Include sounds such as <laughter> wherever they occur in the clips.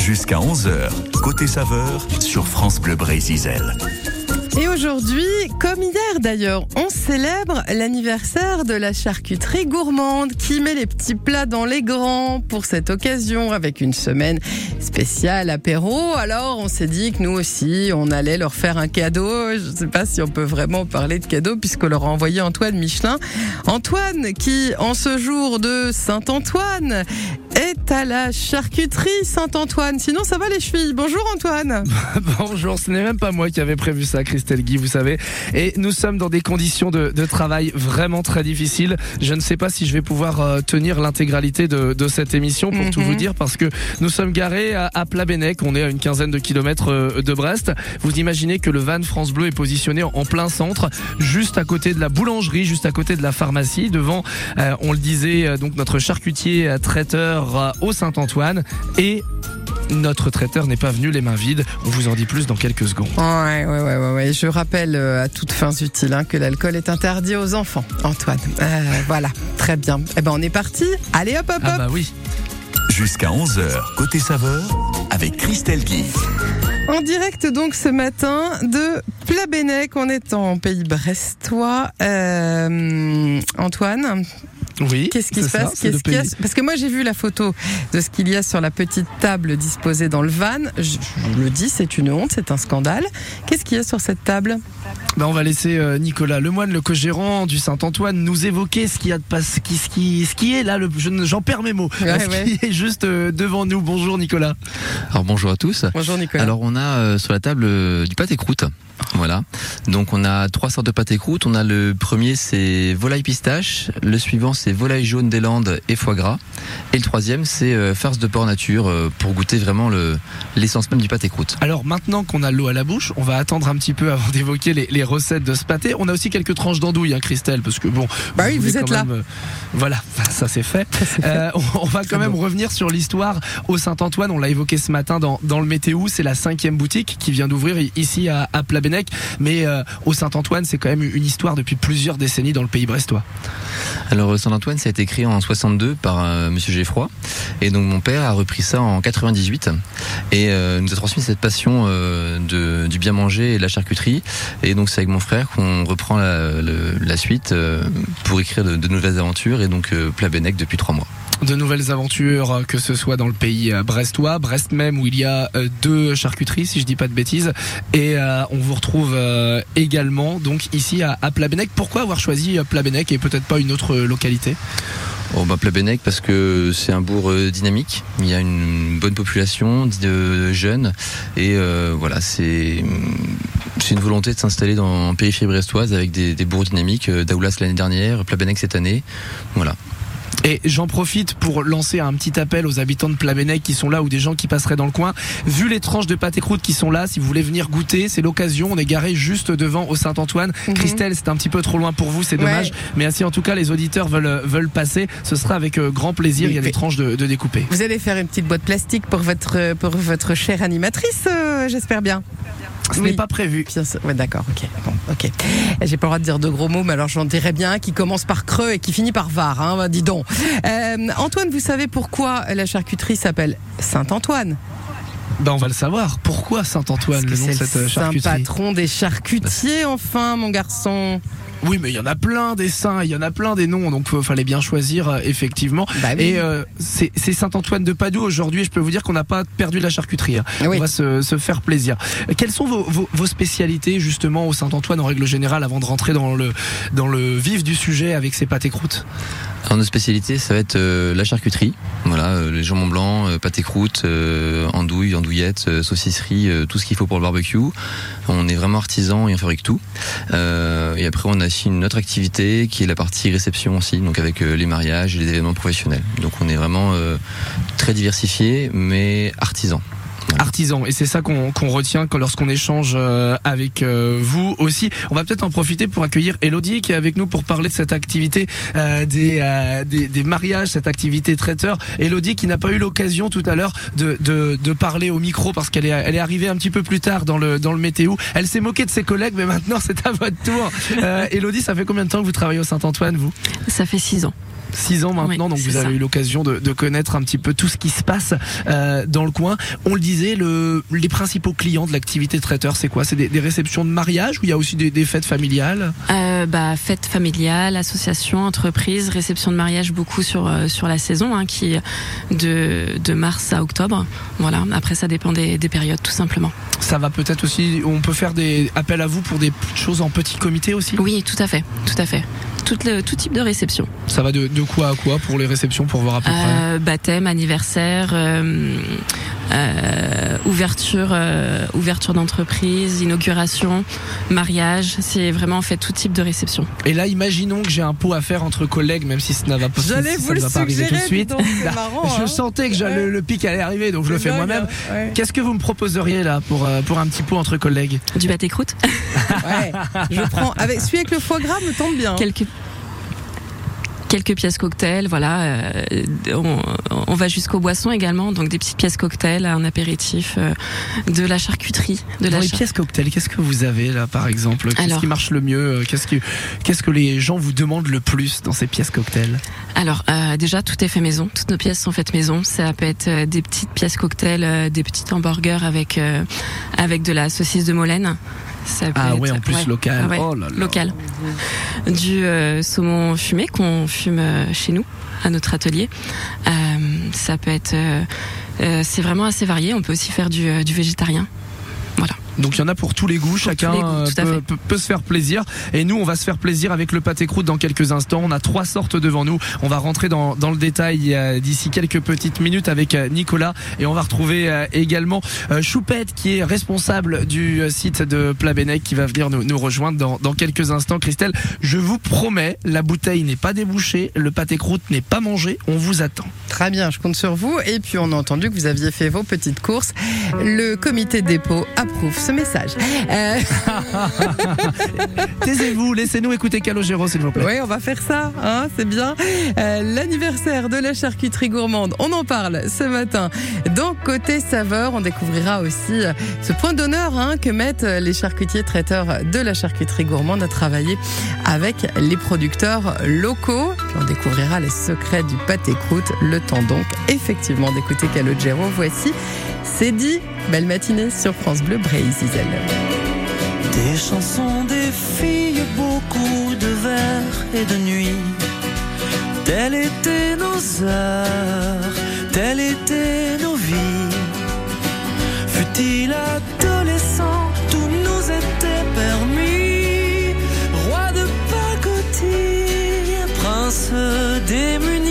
Jusqu'à 11h, côté saveur sur France Bleu Brésil. Et aujourd'hui, comme hier d'ailleurs, on célèbre l'anniversaire de la charcuterie gourmande qui met les petits plats dans les grands pour cette occasion avec une semaine spéciale apéro. Alors on s'est dit que nous aussi, on allait leur faire un cadeau. Je ne sais pas si on peut vraiment parler de cadeau puisqu'on leur a envoyé Antoine Michelin. Antoine qui, en ce jour de Saint-Antoine, est à la charcuterie Saint-Antoine. Sinon, ça va les chevilles. Bonjour Antoine. <laughs> Bonjour, ce n'est même pas moi qui avais prévu ça, Christelle Guy, vous savez. Et nous sommes dans des conditions de, de travail vraiment très difficiles. Je ne sais pas si je vais pouvoir euh, tenir l'intégralité de, de, cette émission pour tout Mhm. vous dire parce que nous sommes garés à, à Plabennec. On est à une quinzaine de kilomètres euh, de Brest. Vous imaginez que le van France Bleu est positionné en, en plein centre, juste à côté de la boulangerie, juste à côté de la pharmacie. Devant, euh, on le disait, donc notre charcutier traiteur au Saint-Antoine et notre traiteur n'est pas venu les mains vides. On vous en dit plus dans quelques secondes. Ouais, ouais, ouais, ouais, ouais. Je rappelle euh, à toutes fins utiles hein, que l'alcool est interdit aux enfants, Antoine. Euh, voilà, très bien. Eh ben, on est parti. Allez, hop, hop, hop. Ah bah oui. Jusqu'à 11h, côté saveur avec Christelle Guy. En direct donc ce matin de Plabennec. On est en pays brestois. Euh, Antoine, Oui. qu'est-ce qui c'est se ça, passe a. Parce que moi j'ai vu la photo de ce qu'il y a sur la petite table disposée dans le van. Je, je le dis, c'est une honte, c'est un scandale. Qu'est-ce qu'il y a sur cette table Bah, on va laisser euh, Nicolas Lemoine, le co-gérant du Saint-Antoine, nous évoquer ce qu'il y a de pas, ce qui, ce qui, ce qui est là. Le, je ne- j'en perds mes mots. Ouais, ce ouais. qui est juste euh, devant nous. Bonjour Nicolas. Alors bonjour à tous. Bonjour Nicolas. Alors on a euh, sur la table euh, du pâté croûte. Voilà. Donc on a trois sortes de pâté croûte. On a le premier c'est volaille pistache, le suivant c'est volaille jaune des Landes et foie gras, et le troisième c'est euh, farce de porc nature euh, pour goûter vraiment le l'essence même du pâté croûte. Alors maintenant qu'on a l'eau à la bouche, on va attendre un petit peu avant <laughs> d'évoquer les, les recettes de ce pâté. On a aussi quelques tranches d'andouille, hein, Christelle, parce que bon. Bah oui, voulez vous êtes quand là. même, euh, voilà, <laughs> ça c'est fait. Euh, on, on va quand même revenir sur l'histoire au Saint-Antoine. On l'a évoqué ce matin dans, dans le météo. C'est la cinquième boutique qui vient d'ouvrir ici à, à Plabennec. Mais euh, au Saint-Antoine, c'est quand même une histoire depuis plusieurs décennies dans le pays brestois. Alors Saint-Antoine ça a été créé en 62 par euh, Monsieur Geffroy, et donc mon père a repris ça en 98 et euh, nous a transmis cette passion euh, du bien manger et de la charcuterie. Et donc c'est avec mon frère qu'on reprend la, suite euh, pour écrire de, nouvelles aventures et donc Plabennec depuis trois mois. De nouvelles aventures, que ce soit dans le pays euh, brestois, Brest même, où il y a euh, deux charcuteries, si je dis pas de bêtises. Et euh, on vous retrouve également donc ici à, à Plabennec. Pourquoi avoir choisi Plabennec et peut-être pas une autre localité? Oh bah Plabennec parce que c'est un bourg dynamique, il y a une bonne population de jeunes et voilà c'est c'est une volonté de s'installer dans en périphérie brestoise avec des, bourgs dynamiques, Daoulas l'année dernière, Plabennec cette année, voilà. Et j'en profite pour lancer un petit appel aux habitants de Plabennec qui sont là ou des gens qui passeraient dans le coin. Vu les tranches de pâté croûte qui sont là, si vous voulez venir goûter, c'est l'occasion. On est garé juste devant au Saint-Antoine. Mhm. Christelle, c'est un petit peu trop loin pour vous, c'est Ouais. dommage. Mais si en tout cas les auditeurs veulent, veulent pascer, ce sera avec euh, grand plaisir. Il y a des tranches de, de découper. Vous allez faire une petite boîte plastique pour votre, pour votre chère animatrice, euh, j'espère bien. Ce Oui. n'est pas prévu. Ouais, d'accord, ok. Bon, ok. J'ai pas le droit de dire de gros mots, mais alors j'en dirais bien un qui commence par creux et qui finit par var, hein, bah, dis donc. Euh, Antoine, vous savez pourquoi la charcuterie s'appelle Saint-Antoine? Ben, on va le savoir. Pourquoi Saint-Antoine, le nom de c'est cette charcuterie? patron des charcutiers, enfin, mon garçon. Oui, mais il y en a plein des saints, il y en a plein des noms, donc il fallait bien choisir euh, effectivement. Bah oui. Et euh, c'est Saint-Antoine de Padoue aujourd'hui. Je peux vous dire qu'on n'a pas perdu la charcuterie. hein. Oui. On va se, se faire plaisir. Quelles sont vos, vos, vos spécialités justement au Saint-Antoine en règle générale avant de rentrer dans le dans le vif du sujet avec ces pâtes et croûtes? Alors nos spécialités ça va être euh, la charcuterie, voilà, euh, les jambons blancs, euh, pâté croûte, euh, andouille, andouillettes, euh, saucisserie, tout ce qu'il faut pour le barbecue. On est vraiment artisan et on fabrique tout. Et après, on a aussi une autre activité qui est la partie réception aussi, donc avec les mariages et les événements professionnels. Donc on est vraiment très diversifié, mais artisan. Artisan et c'est ça qu'on qu'on retient lorsqu'on échange euh, avec euh, vous aussi. On va peut-être en profiter pour accueillir Elodie qui est avec nous pour parler de cette activité euh, des, euh, des des mariages, cette activité traiteur. Elodie qui n'a pas eu l'occasion tout à l'heure de, de de parler au micro parce qu'elle est elle est arrivée un petit peu plus tard dans le dans le météo. Elle s'est moquée de ses collègues mais maintenant <laughs> c'est à votre tour. Euh, Elodie, ça fait combien de temps que vous travaillez au Saint-Antoine vous? Ça fait six ans. Six ans maintenant, Oui, donc vous avez eu l'occasion de, de connaître un petit peu tout ce qui se passe euh, dans le coin. On le disait, le, les principaux clients de l'activité traiteur, c'est quoi? C'est des, des réceptions de mariage ou il y a aussi des, des fêtes familiales? Euh, bah, fête familiale, association, entreprise, réception de mariage, beaucoup sur euh, sur la saison, hein, qui de de mars à octobre. Voilà. Après, ça dépend des, des périodes, tout simplement. Ça va peut-être aussi, on peut faire des appels à vous pour des choses en petit comité aussi? Oui, tout à fait, tout à fait. Tout, le, tout type de réception. Ça va de, de quoi à quoi pour les réceptions pour voir à peu près Euh, baptême, anniversaire, euh, euh, ouverture, euh, ouverture d'entreprise, inauguration, mariage. C'est vraiment en fait tout type de réception. Et là, imaginons que j'ai un pot à faire entre collègues, même si ça ne va pas, J'allais vous le arriver tout de suggérer, suite. dis donc, c'est Là, marrant, je hein. sentais que Ouais. le pic allait arriver, donc je le fais moi-même. hein. Ouais. Qu'est-ce que vous me proposeriez là pour, pour un petit pot entre collègues? Du pâté croûte, Ouais, je prends avec celui avec le foie gras me tombe bien. quelques quelques pièces cocktail, voilà. euh, on, on va jusqu'aux boissons également, donc des petites pièces cocktail, un apéritif, euh, de la charcuterie, de Dans la les char- pièces cocktails, qu'est-ce que vous avez là par exemple? Qu'est-ce Alors- qui marche le mieux Euh, Qu'est-ce que, qu'est-ce que les gens vous demandent le plus dans ces pièces cocktails? Alors euh, déjà tout est fait maison, toutes nos pièces sont faites maison. Ça peut être euh, des petites pièces cocktail, euh, des petits hamburgers avec euh, avec de la saucisse de Molène. Ça peut Ah être- ouais, en plus ouais, local. ouais, Oh là là. local. Du euh, saumon fumé qu'on fume euh, chez nous à notre atelier. Euh, ça peut être euh, c'est vraiment assez varié. On peut aussi faire du, du végétarien. Donc il y en a pour tous les goûts, chacun tous les goûts, euh, peut, fait. peut- peut se faire plaisir. Et nous, on va se faire plaisir avec le pâté croûte dans quelques instants. On a trois sortes devant nous. On va rentrer dans, dans le détail euh, d'ici quelques petites minutes avec euh, Nicolas. Et on va retrouver euh, également euh, Choupette qui est responsable du euh, site de Plabennec qui va venir nous, nous rejoindre dans, dans quelques instants. Christelle, je vous promets, la bouteille n'est pas débouchée, le pâté croûte n'est pas mangé. On vous attend. Très bien, je compte sur vous. Et puis on a entendu que vous aviez fait vos petites courses. Le comité de dépôt approuve ce message. Euh, <laughs> Taisez-vous, laissez-nous écouter Calogero s'il vous plaît. oui, on va faire ça, hein, c'est bien. Euh, L'anniversaire de la charcuterie gourmande, on en parle ce matin. Dans Côté Saveur, on découvrira aussi euh, ce point d'honneur hein, que mettent les charcutiers traiteurs de la charcuterie gourmande à travailler avec les producteurs locaux. Puis on découvrira les secrets du pâté croûte. Le temps donc effectivement d'écouter Calogero. Voici, c'est dit. Belle matinée sur France Bleu Brésil. Des chansons, des filles, beaucoup de vers et de nuits. Telles étaient nos heures, telles étaient nos vies. Fut-il adolescent, tout nous était permis. Roi de pacotille, prince démuni.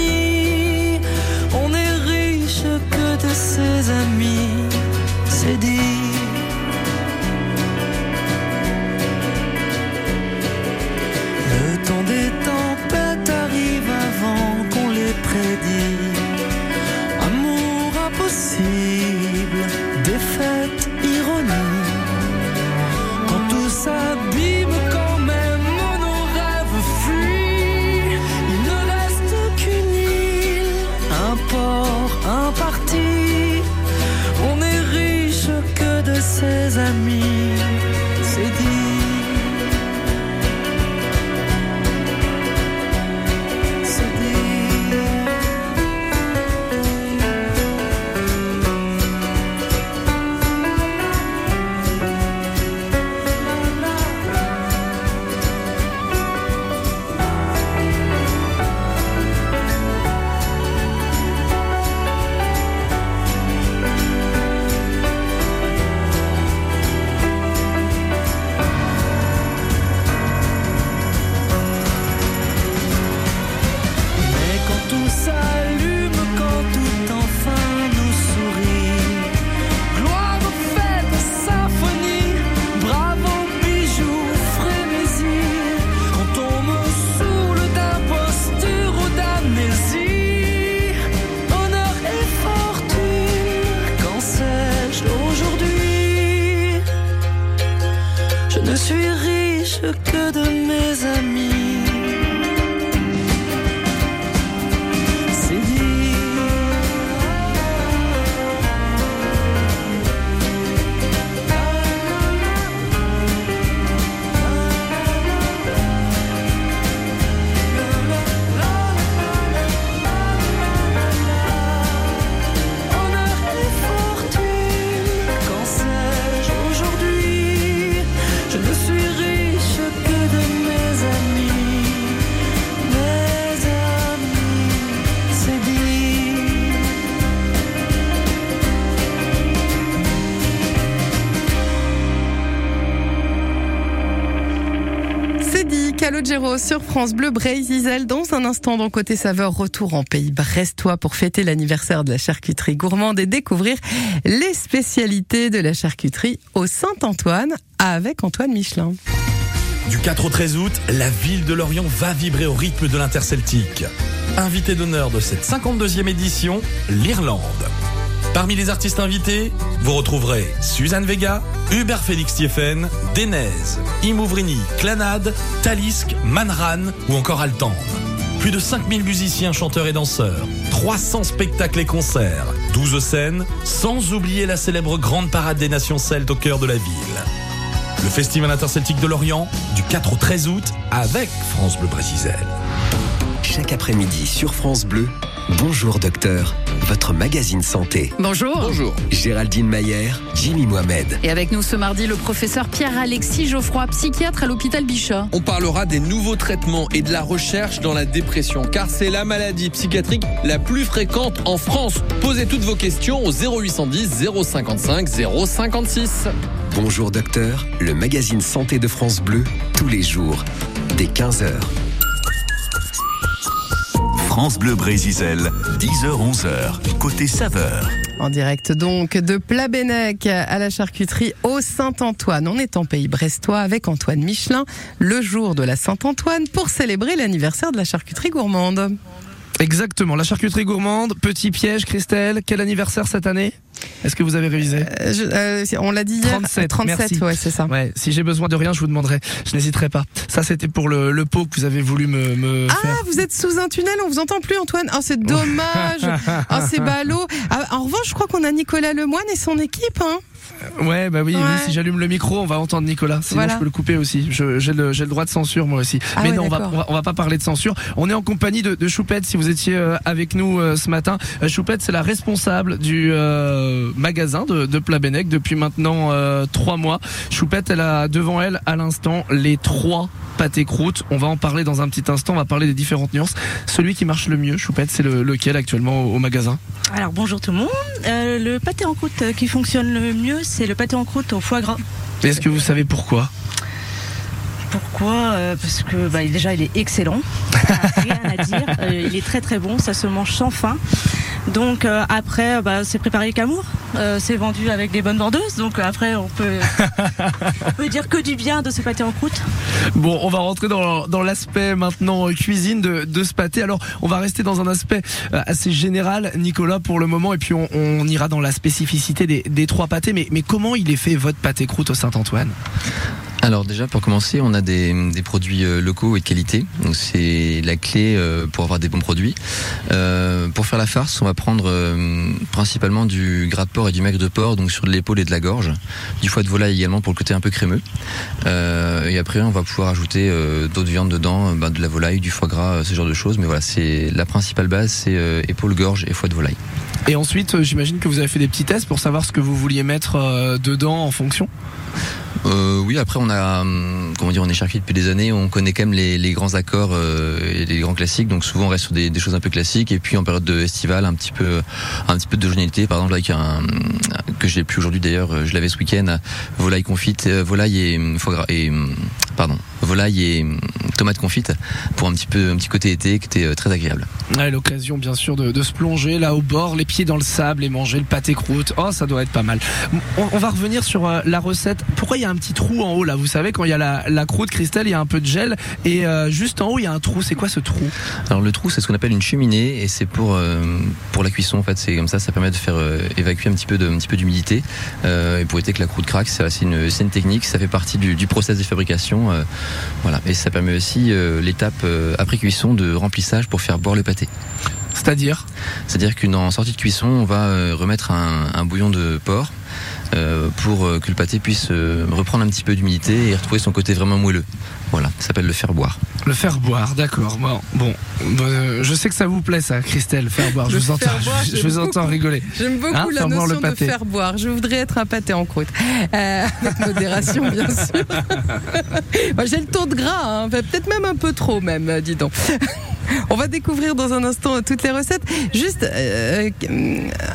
Un port, un parti. On est riche que de ses amis, Sur France Bleu Brésil. Dans un instant, dans Côté Saveur, retour en pays brestois pour fêter l'anniversaire de la charcuterie gourmande et découvrir les spécialités de la charcuterie au Saint-Antoine avec Antoine Michelin. Du 4 au 13 août, la ville de Lorient va vibrer au rythme de l'interceltique. Invité d'honneur de cette 52e édition, l'Irlande. Parmi les artistes invités, vous retrouverez Suzanne Vega, Hubert Félix Thieffen, Denez, Imouvrini, Clanade, Talisk, Manran ou encore Altan. Plus de 5000 musiciens, chanteurs et danseurs, 300 spectacles et concerts, 12 scènes, sans oublier la célèbre grande parade des nations celtes au cœur de la ville. Le Festival interceltique de Lorient, du 4 au 13 août, avec France Bleu Brésil. Chaque après-midi sur France Bleu, Bonjour Docteur, votre magazine santé. Bonjour. Bonjour. Géraldine Mayer, Jimmy Mohamed. Et avec nous ce mardi, le professeur Pierre-Alexis Geoffroy, psychiatre à l'hôpital Bichat. On parlera des nouveaux traitements et de la recherche dans la dépression, car c'est la maladie psychiatrique la plus fréquente en France. Posez toutes vos questions au 0810 055 056. Bonjour Docteur, le magazine santé de France Bleu, tous les jours, dès 15h. France Bleu Brésil, 10h-11h, côté saveur. En direct donc de Plabennec à la charcuterie au Saint-Antoine. On est en pays brestois avec Antoine Michelin, le jour de la Saint-Antoine pour célébrer l'anniversaire de la charcuterie gourmande. Exactement, la charcuterie gourmande, petit piège, Christelle, quel anniversaire cette année? Est-ce que vous avez révisé? Euh, je- euh, on l'a dit hier. 37, 37, merci. ouais, c'est ça. Ouais, si j'ai besoin de rien, je vous demanderai. Je n'hésiterai pas. Ça, c'était pour le, le pot que vous avez voulu me, me Ah, faire. vous êtes sous un tunnel, on vous entend plus, Antoine. Oh, c'est dommage. <laughs> oh, c'est ballot. Ah, en revanche, je crois qu'on a Nicolas Lemoine et son équipe. Hein. Ouais, bah oui, oui, si j'allume le micro, on va entendre Nicolas. Sinon, Voilà. je peux le couper aussi. J'ai le, droit de censure, moi aussi. Ah Mais ouais, non, on va, on, va, on va pas parler de censure. On est en compagnie de, de Choupette, si vous étiez euh, avec nous euh, ce matin. Euh, Choupette, c'est la responsable du euh, magasin de, de Plabennec depuis maintenant euh, trois mois. Choupette, elle a devant elle, à l'instant, les trois pâtés croûtes. On va en parler dans un petit instant. On va parler des différentes nuances. Celui qui marche le mieux, Choupette, c'est le, lequel actuellement au, au magasin? Alors bonjour tout le monde. Euh, le pâté en croûte qui fonctionne le mieux, c'est le pâté en croûte au foie gras. Est-ce que vous savez pourquoi? Pourquoi? Euh, Parce que bah, déjà il est excellent, <laughs> rien à dire. Euh, il est très très bon, ça se mange sans faim. Donc euh, après, bah, c'est préparé avec amour. Euh, c'est vendu avec des bonnes vendeuses. Donc euh, après, on peut, <laughs> on peut dire que du bien de ce pâté en croûte. Bon, on va rentrer dans, dans l'aspect maintenant euh, cuisine de, de ce pâté. Alors, on va rester dans un aspect assez général, Nicolas, pour le moment, et puis on, on ira dans la spécificité des, des trois pâtés. Mais, mais comment il est fait votre pâté croûte au Saint-Antoine? Alors déjà pour commencer, on a des, produits euh, locaux et de qualité. Donc c'est la clé euh, pour avoir des bons produits. Euh, pour faire la farce, on va prendre principalement du gras de porc et du maigre de porc, donc sur de l'épaule et de la gorge, du foie de volaille également pour le côté un peu crémeux. Et après, on va pouvoir ajouter d'autres viandes dedans, ben, de la volaille, du foie gras, ce genre de choses. Mais voilà, c'est la principale base, c'est épaule, gorge et foie de volaille. Et ensuite, j'imagine que vous avez fait des petits tests pour savoir ce que vous vouliez mettre dedans en fonction? Euh, oui, après on a, hum, comment dire, on est charcuterie depuis des années, on connaît quand même les, grands accords euh, et les grands classiques, donc souvent on reste sur des, choses un peu classiques. Et puis en période de estival, un petit peu, un petit peu de journalité, par exemple avec un que j'ai plus aujourd'hui d'ailleurs, je l'avais ce week-end, volaille confite, euh, volaille et hum, et hum, pardon, volaille et hum, tomate confite pour un petit peu, un petit côté été qui était euh, très agréable. Ouais, l'occasion bien sûr de, de se plonger là au bord, les pieds dans le sable et manger le pâté croûte. Oh, ça doit être pas mal. On, on va revenir sur euh, la recette. Pourquoi il y a un petit trou en haut là? Vous savez quand il y a la, la croûte cristal, il y a un peu de gel et euh, juste en haut il y a un trou. C'est quoi ce trou? Alors le trou, c'est ce qu'on appelle une cheminée et c'est pour euh, pour la cuisson en fait. C'est comme ça, ça permet de faire évacuer un petit peu de un petit peu d'humidité et pour éviter que la croûte craque. C'est une, une technique. Ça fait partie du, du process de fabrication. voilà. Et ça permet aussi euh, l'étape euh, après cuisson de remplissage pour faire boire le pâté. C'est-à-dire? C'est-à-dire qu'en sortie de cuisson, on va euh, remettre un, un bouillon de porc pour euh, que le pâté puisse euh, reprendre un petit peu d'humidité et retrouver son côté vraiment moelleux. Voilà, ça s'appelle le faire boire. Le faire boire, d'accord. Bon, bon, euh, je sais que ça vous plaît ça, Christelle, faire boire. Je vous entends, boire, je, vous entends rigoler. J'aime beaucoup Hein, la faire boire le notion de pâté. faire boire. Je voudrais être un pâté en croûte. Euh, <laughs> avec modération, bien sûr. <laughs> J'ai le taux de gras, hein. Peut-être même un peu trop, même, euh, dis donc. <laughs> On va découvrir dans un instant toutes les recettes. Juste euh,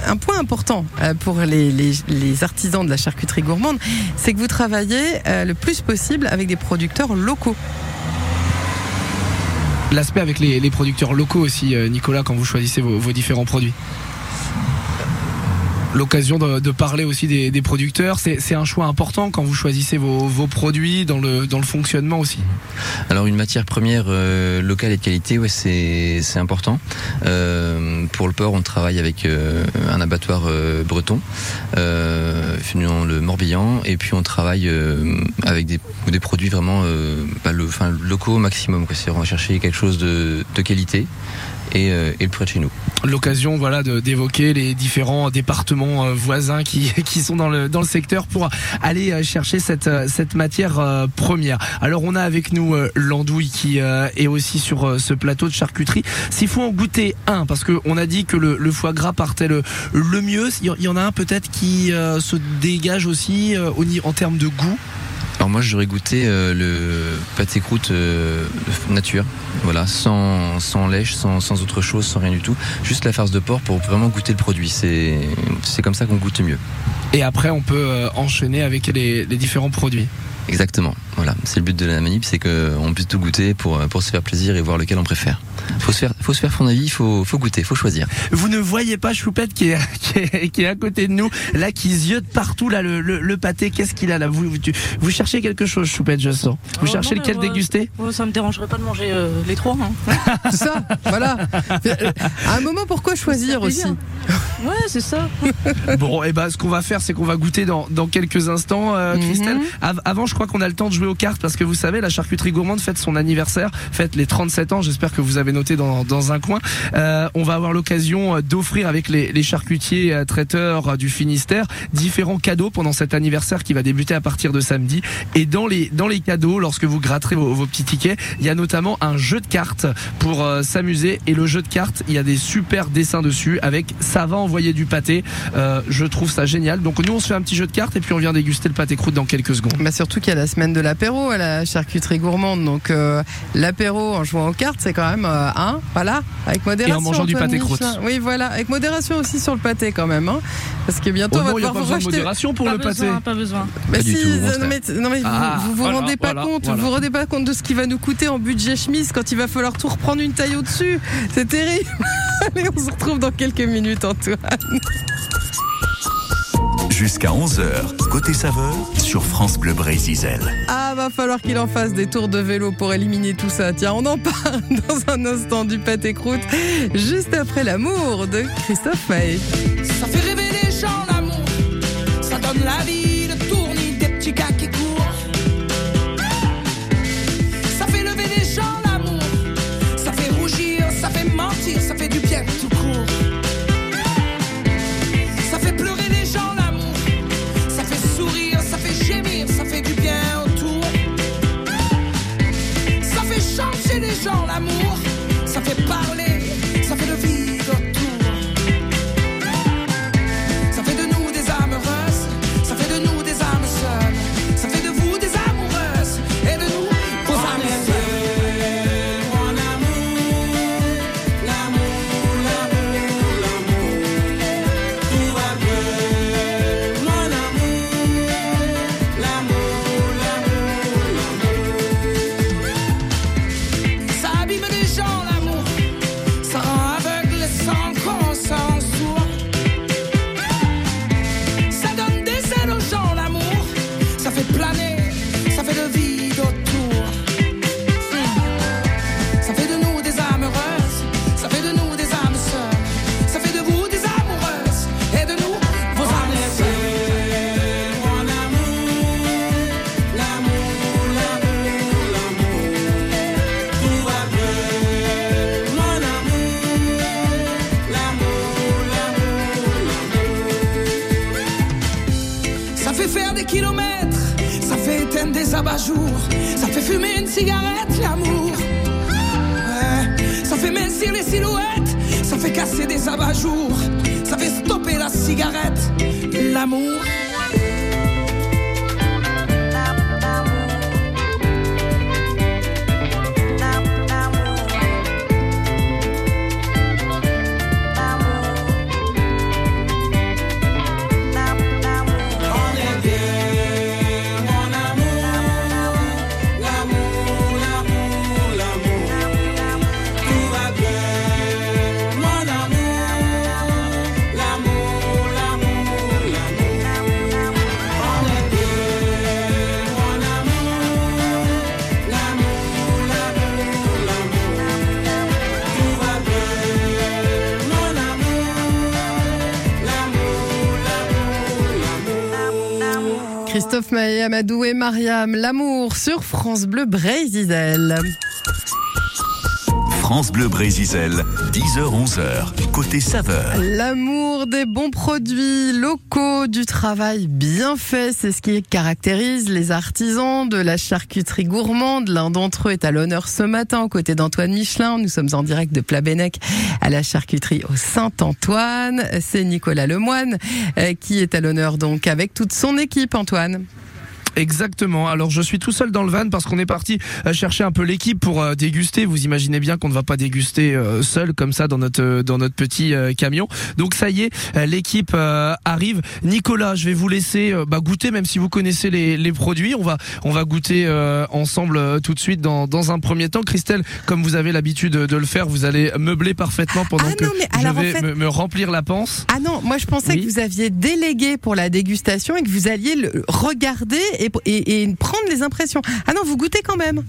un point important euh, pour les, artisans de la charcuterie gourmande, c'est que vous travaillez euh, le plus possible avec des producteurs locaux. l'aspect avec les, producteurs locaux aussi, Nicolas, quand vous choisissez vos différents produits l'occasion de, parler aussi des, producteurs. C'est un choix important quand vous choisissez vos, produits dans le, dans le fonctionnement aussi. Alors une matière première euh, locale et de qualité, ouais, c'est important. Euh, pour le porc, on travaille avec euh, un abattoir breton, dans le Morbihan, et puis on travaille avec des, produits vraiment bah, locaux au maximum. C'est on va chercher quelque chose de, de qualité et, euh, et près de chez nous. L'occasion voilà d'évoquer les différents départements euh, voisins qui, <laughs> qui sont dans le, dans le secteur pour aller euh, chercher cette, cette matière première. Alors on a avec nous l'andouille qui est aussi sur ce plateau de charcuterie. S'il faut en goûter un, parce qu'on a dit que le, le, foie gras partait le, le mieux, il y en a un peut-être qui se dégage aussi en termes de goût? Alors moi j'aurais goûté euh, le pâté croûte euh, nature, voilà, sans, lèche, sans, autre chose, sans rien du tout. Juste la farce de porc pour vraiment goûter le produit. C'est comme ça qu'on goûte mieux. Et après on peut euh, enchaîner avec les différents produits. Exactement. Voilà, c'est le but de la manip, c'est qu'on puisse tout goûter pour, pour se faire plaisir et voir lequel on préfère. Faut se faire, faut se faire son avis, faut, faut goûter, faut choisir. Vous ne voyez pas Choupette qui est, <laughs> qui est, qui est à côté de nous, là, qui ziote partout, là, le, le, le pâté. Qu'est-ce qu'il a là? Vous, vous, vous, cherchez quelque chose, Choupette, je sens. Vous Oh, cherchez non, lequel moi, déguster? oh, Ça me dérangerait pas de manger euh, les trois. Hein. <laughs> ça, voilà. À un moment, pourquoi choisir aussi? Ouais, c'est ça. <laughs> Bon, et ben, ce qu'on va faire, c'est qu'on va goûter dans, dans quelques instants, euh, Christelle. Mhm. Av- avant, je crois qu'on a le temps de jouer aux cartes parce que vous savez, la charcuterie gourmande fête son anniversaire, fête les 37 ans. J'espère que vous avez noté dans, dans un coin. Euh, on va avoir l'occasion euh, d'offrir avec les, les charcutiers euh, traiteurs euh, du Finistère différents cadeaux pendant cet anniversaire qui va débuter à partir de samedi. Et dans les dans les cadeaux, lorsque vous gratterez vos, vos petits tickets, il y a notamment un jeu de cartes pour s'amuser. Et le jeu de cartes, il y a des super dessins dessus avec ça va envoyer du pâté. Euh, je trouve ça génial. Donc nous, on se fait un petit jeu de cartes et puis on vient déguster le pâté croûte dans quelques secondes. Bah surtout qu'il y a la semaine de l'apéro à la charcuterie gourmande. Donc euh, l'apéro en jouant aux cartes, c'est quand même euh, un, voilà, avec modération. Et en mangeant du pâté croûte. Michelin. Oui, voilà, avec modération aussi sur le pâté quand même, hein, parce que bientôt Oh on va a devoir pas vous besoin de racheter. modération pour pas le pâté. pas besoin. Bah Pas du si, tout, au non, mais, non, mais vous- Ah, vous vous voilà, rendez pas voilà, compte, voilà. vous vous rendez pas compte de ce qui va nous coûter en budget chemise quand il va falloir tout reprendre une taille au-dessus. C'est terrible. <laughs> Allez, on se retrouve dans quelques minutes, Antoine. Jusqu'à 11h, côté saveur sur France Bleu Brésil. Ah, va falloir qu'il en fasse des tours de vélo pour éliminer tout ça. Tiens, on en <laughs> parle dans un instant du pâté croûte, juste après l'amour de Christophe Maé. Ça fait rêver les gens l'amour, ça donne la vie, faire des kilomètres, ça fait éteindre des abat-jours, ça fait fumer une cigarette, l'amour. Ça fait mincir les silhouettes, ça fait casser des abat-jours, ça fait stopper la cigarette, l'amour. Amadou et Mariam, l'amour sur France Bleu Brésil. France Bleu Brésil, 10h-11h, côté saveur. L'amour des bons produits locaux, du travail bien fait, c'est ce qui caractérise les artisans de la charcuterie gourmande. L'un d'entre eux est à l'honneur ce matin aux côtés d'Antoine Michelin. Nous sommes en direct de Plabennec à la charcuterie au Saint-Antoine. C'est Nicolas Lemoine euh, qui est à l'honneur donc avec toute son équipe, Antoine. Exactement. Alors je suis tout seul dans le van parce qu'on est parti euh, chercher un peu l'équipe pour euh, déguster. Vous imaginez bien qu'on ne va pas déguster euh, seul comme ça dans notre dans notre petit camion. Donc ça y est, l'équipe arrive. Nicolas, je vais vous laisser bah, goûter même si vous connaissez les, les produits. On va on va goûter euh, ensemble tout de suite dans dans un premier temps. Christelle, comme vous avez l'habitude de le faire, vous allez meubler parfaitement pendant Ah que non, mais je en vais fait- me, me remplir la panse. Ah non, moi je pensais Oui. que vous aviez délégué pour la dégustation et que vous alliez le regarder et, et- et prendre les impressions. Ah non, vous goûtez quand même.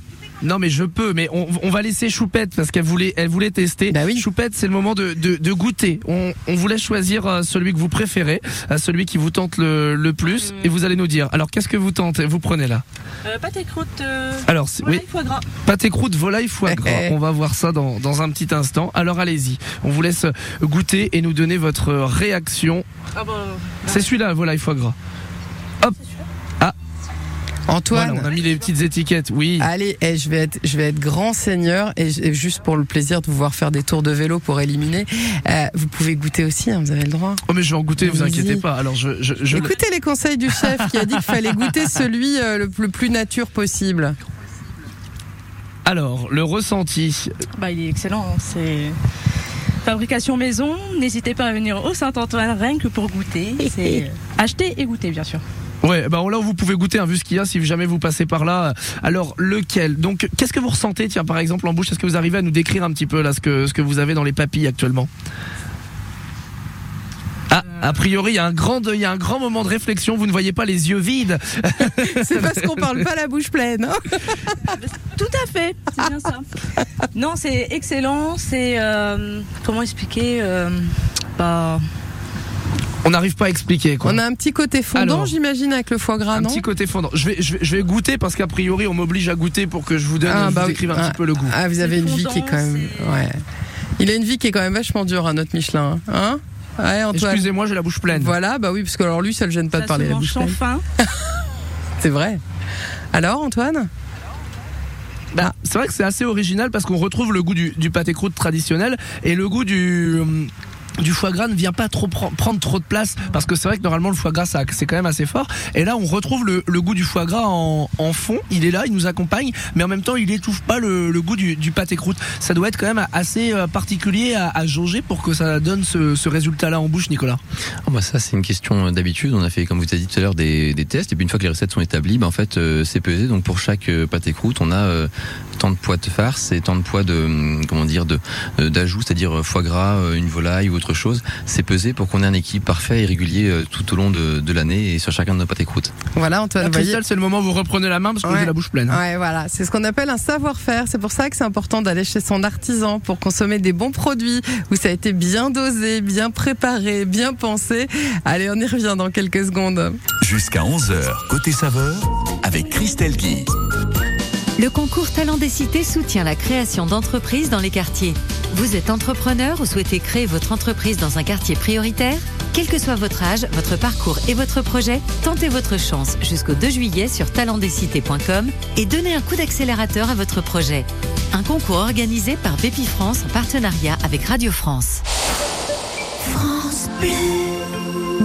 Non mais je peux, mais on, on va laisser Choupette parce qu'elle voulait, elle voulait tester. Bah Choupette, c'est le moment de, de, de goûter. On, on vous laisse choisir euh, celui que vous préférez, euh, celui qui vous tente le, le plus, et vous allez nous dire. Alors qu'est-ce que vous tentez Vous prenez là? Euh, pâté croûte. euh, Alors c'est- oui, volaille, foie gras. pâté croûte, volaille, foie <laughs> gras. on va voir ça dans, dans un petit instant. Alors allez-y, on vous laisse goûter et nous donner votre réaction. Ah bah, C'est celui-là, volaille, foie gras. Hop. Antoine. Voilà, on a mis les petites étiquettes. Oui. Allez, eh, je vais être, je vais être grand seigneur et, juste pour le plaisir de vous voir faire des tours de vélo pour éliminer, euh, vous pouvez goûter aussi, hein, vous avez le droit. Oh mais je vais en goûter, vous inquiétez pas. Alors je, je, je Écoutez les conseils du chef qui a dit qu'il fallait goûter celui euh, le, le plus nature possible. Alors le ressenti. Bah, il est excellent. hein. C'est fabrication maison. N'hésitez pas à venir au Saint-Antoine rien que pour goûter. C'est <laughs> acheter et goûter, bien sûr. Ouais, bah là vous pouvez goûter, hein, vu ce qu'il y a, si jamais vous passez par là. Alors lequel? Donc qu'est-ce que vous ressentez, tiens, par exemple en bouche Est-ce que vous arrivez à nous décrire un petit peu là ce que ce que vous avez dans les papilles actuellement? Ah, a priori, il y a un grand, il y a un grand moment de réflexion. Vous ne voyez pas les yeux vides. <laughs> C'est parce qu'on parle pas la bouche pleine. hein. <laughs> Tout à fait, c'est bien ça. Non, c'est excellent. C'est euh, comment expliquer euh, Bah, On n'arrive pas à expliquer. Quoi. On a un petit côté fondant, j'imagine, avec le foie gras, un non petit côté fondant. Je vais, je vais, je vais goûter parce qu'a priori, on m'oblige à goûter pour que je vous donne, Ah, je bah vous oui. décrive un Ah, petit peu le goût. Ah, vous avez une vie qui est quand même. Ouais. Il a une vie qui est quand même vachement dure, hein, notre Michelin. Hein Ouais, Antoine. Excusez-moi, j'ai la bouche pleine. Voilà, bah oui, parce que alors lui, ça le gêne pas de parler se la bouche sans pleine. fin. <laughs> C'est vrai. Alors, Antoine? Bah, c'est vrai que c'est assez original parce qu'on retrouve le goût du, du pâté croûte traditionnel et le goût du hum, du foie gras ne vient pas trop pre- prendre trop de place parce que c'est vrai que normalement le foie gras c'est quand même assez fort. Et là on retrouve le, goût du foie gras en, fond. Il est là il nous accompagne mais en même temps il étouffe pas le, goût du, du pâté croûte. Ça doit être quand même assez euh, particulier à, à jauger pour que ça donne ce, résultat là en bouche Nicolas. Ah bah ça c'est une question d'habitude. On a fait comme vous avez dit tout à l'heure des, tests. Et puis une fois que les recettes sont établies, bah, en fait euh, c'est pesé. Donc pour chaque euh, pâté croûte, on a euh, tant de poids de farce et tant de poids de hum, comment dire de euh, d'ajout, c'est-à-dire euh, foie gras, euh, une volaille ou autre chose. C'est pesé pour qu'on ait un équilibre parfait et régulier euh, tout au long de, de l'année et sur chacun de nos pâtés croûtes. Voilà, Antoine, vous. Christelle c'est le moment où vous reprenez la main parce que Ouais. j'ai la bouche pleine hein. Ouais, voilà, c'est ce qu'on appelle un savoir-faire. C'est pour ça que c'est important d'aller chez son artisan pour consommer des bons produits où ça a été bien dosé, bien préparé, bien pensé. Allez, on y revient dans quelques secondes. Jusqu'à 11h, côté saveur, avec Christelle Guy. Le concours Talent des Cités soutient la création d'entreprises dans les quartiers. Vous êtes entrepreneur ou souhaitez créer votre entreprise dans un quartier prioritaire? Quel que soit votre âge, votre parcours et votre projet, tentez votre chance jusqu'au 2 juillet sur talentdescités.com et donnez un coup d'accélérateur à votre projet. Un concours organisé par Bépi France en partenariat avec Radio France.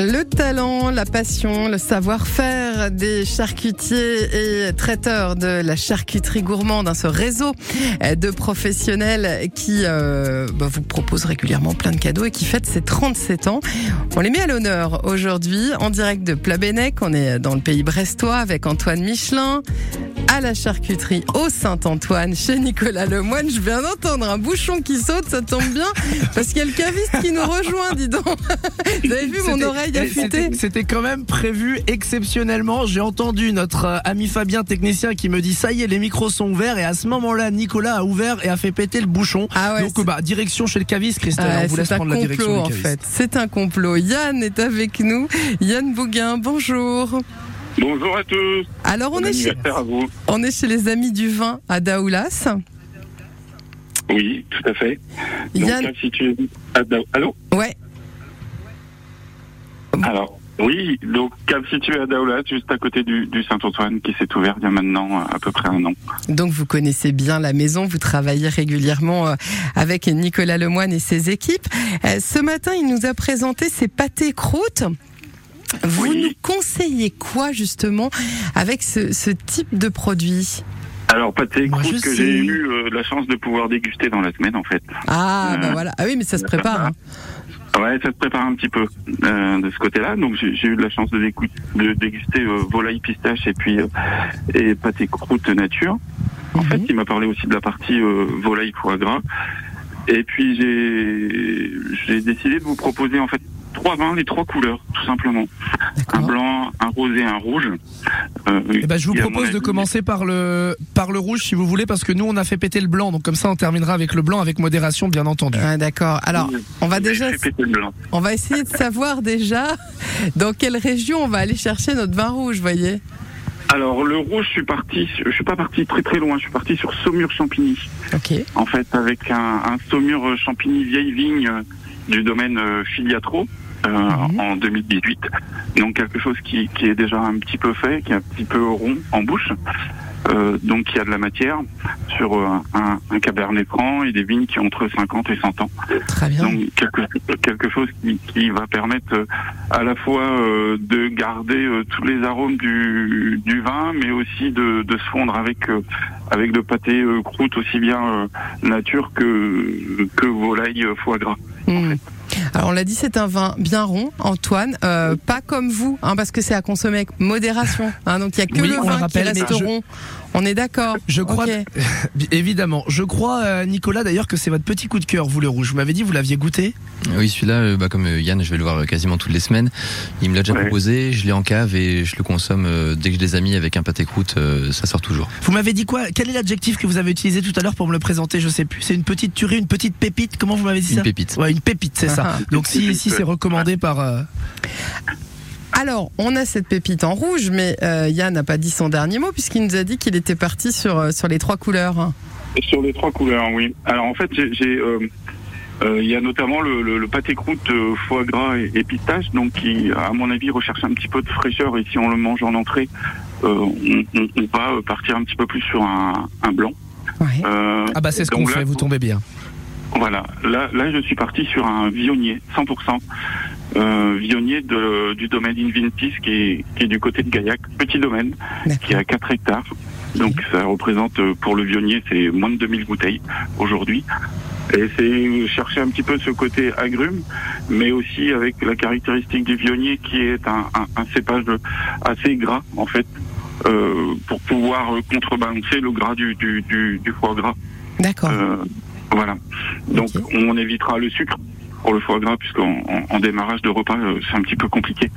Le talent, la passion, le savoir-faire des charcutiers et traiteurs de la charcuterie gourmande, hein, ce réseau de professionnels qui euh, bah, vous propose régulièrement plein de cadeaux et qui fête ses 37 ans. On les met à l'honneur aujourd'hui en direct de Plabennec. On est dans le pays brestois avec Antoine Michelin à la charcuterie au Saint-Antoine chez Nicolas Lemoine. Je viens d'entendre un bouchon qui saute, ça tombe bien parce qu'il y a le caviste qui nous rejoint, dis donc. Vous avez vu mon oreille eh, affûtée c'était- C'était quand même prévu exceptionnellement. J'ai entendu notre euh, ami Fabien, technicien, qui me dit ça y est, les micros sont ouverts. Et à ce moment-là, Nicolas a ouvert et a fait péter le bouchon. Donc, bah, direction chez le caviste, Christelle. Ouais, on vous laisse c'est un prendre la direction complot en fait. C'est un complot. Yann est avec nous. Yann Bouguin, bonjour. Bonjour à tous. Alors on Bon est, chez, anniversaire à vous. on est chez les amis du vin à Daoulas. Oui, tout à fait. Donc, Yann- tu à Allô Ouais. Alors, oui, donc cap situé à Daoulas, juste à côté du, du Saint-Antoine, qui s'est ouvert il y a maintenant euh, à peu près un an. Donc vous connaissez bien la maison, vous travaillez régulièrement euh, avec Nicolas Lemoine et ses équipes. Euh, Ce matin, il nous a présenté ses pâtés croûtes. Vous nous conseillez quoi justement avec ce, ce type de produit? Alors, pâté croûte que j'ai eu euh, la chance de pouvoir déguster dans la semaine, en fait. Ah, Euh, bah voilà. Ah oui, mais ça se prépare. hein. Ouais, ça se prépare un petit peu euh, de ce côté-là. Donc j'ai eu de la chance de, déguster euh, volaille pistache et puis et pâté croûte nature. En fait, il m'a parlé aussi de la partie volaille foie gras. Et puis j'ai décidé de vous proposer en fait trois vins, les trois couleurs, tout simplement. Un blanc, un rosé, un rouge. Euh, Eh ben, je vous propose de commencer par le, par le rouge si vous voulez, parce que nous on a fait péter le blanc, donc comme ça on terminera avec le blanc avec modération, bien entendu. Ah, D'accord. Alors, on va déjà, on va essayer de savoir <laughs> déjà dans quelle région on va aller chercher notre vin rouge, voyez. Alors le rouge, je suis parti, je suis pas parti très très loin, je suis parti sur Saumur Champigny. Ok. En fait, avec un, un Saumur Champigny vieille vigne euh, du domaine euh, Filiatro euh, en 2018. Donc quelque chose qui, qui est déjà un petit peu fait, qui est un petit peu rond en bouche. Euh, donc qui a de la matière sur euh, un, un cabernet franc et des vignes qui ont entre 50 et 100 ans. Très bien. Donc quelque, quelque chose qui, qui va permettre euh, à la fois euh, de garder euh, tous les arômes du, du vin, mais aussi de, de se fondre avec euh, avec le pâté euh, croûte aussi bien euh, nature que que volaille foie gras. Hmm. Alors on l'a dit, c'est un vin bien rond, Antoine, euh, pas comme vous, hein, parce que c'est à consommer avec modération. hein, donc il y a que Oui, le vin qui reste je- rond. On est d'accord. Je crois, <laughs> évidemment, je crois, euh, Nicolas, d'ailleurs, que c'est votre petit coup de cœur, vous le rouge. Vous m'avez dit, vous l'aviez goûté Oui, celui-là, euh, bah, comme euh, Yann, je vais le voir quasiment toutes les semaines. Il me l'a déjà proposé, je l'ai en cave et je le consomme dès que j'ai des amis avec un pâté croûte, ça sort toujours. Vous m'avez dit quoi? Quel est l'adjectif que vous avez utilisé tout à l'heure pour me le présenter? Je sais plus. C'est une petite tuerie, une petite pépite? Comment vous m'avez dit Une ça? pépite. Ouais, une pépite, c'est ça. <laughs> Donc si, si c'est recommandé par. Alors, on a cette pépite en rouge, mais euh, Yann n'a pas dit son dernier mot puisqu'il nous a dit qu'il était parti sur, euh, sur les trois couleurs. Sur les trois couleurs, oui. Alors en fait, j'ai, euh, euh, il y a notamment le, le, le pâté croûte euh, foie gras et, et pistache, donc qui, à mon avis, recherche un petit peu de fraîcheur. Et si on le mange en entrée, euh, on, on- on va partir un petit peu plus sur un, un blanc. Euh, Ah bah c'est ce qu'on fait. Vous tombez bien. Voilà, là, là je suis parti sur un vionnier, 100%. Euh, vionnier de, du domaine Inventis qui est, qui est du côté de Gaillac, petit domaine, qui a 4 hectares. Donc ça représente euh, pour le vionnier, c'est moins de 2000 bouteilles aujourd'hui. Et c'est chercher un petit peu ce côté agrume, mais aussi avec la caractéristique du vionnier qui est un, un, un cépage assez gras en fait, euh, pour pouvoir contrebalancer le gras du, du, du, du foie gras. D'accord. Euh, voilà. Donc on évitera le sucre pour le foie gras, puisqu'en en, en démarrage de repas, euh, c'est un petit peu compliqué.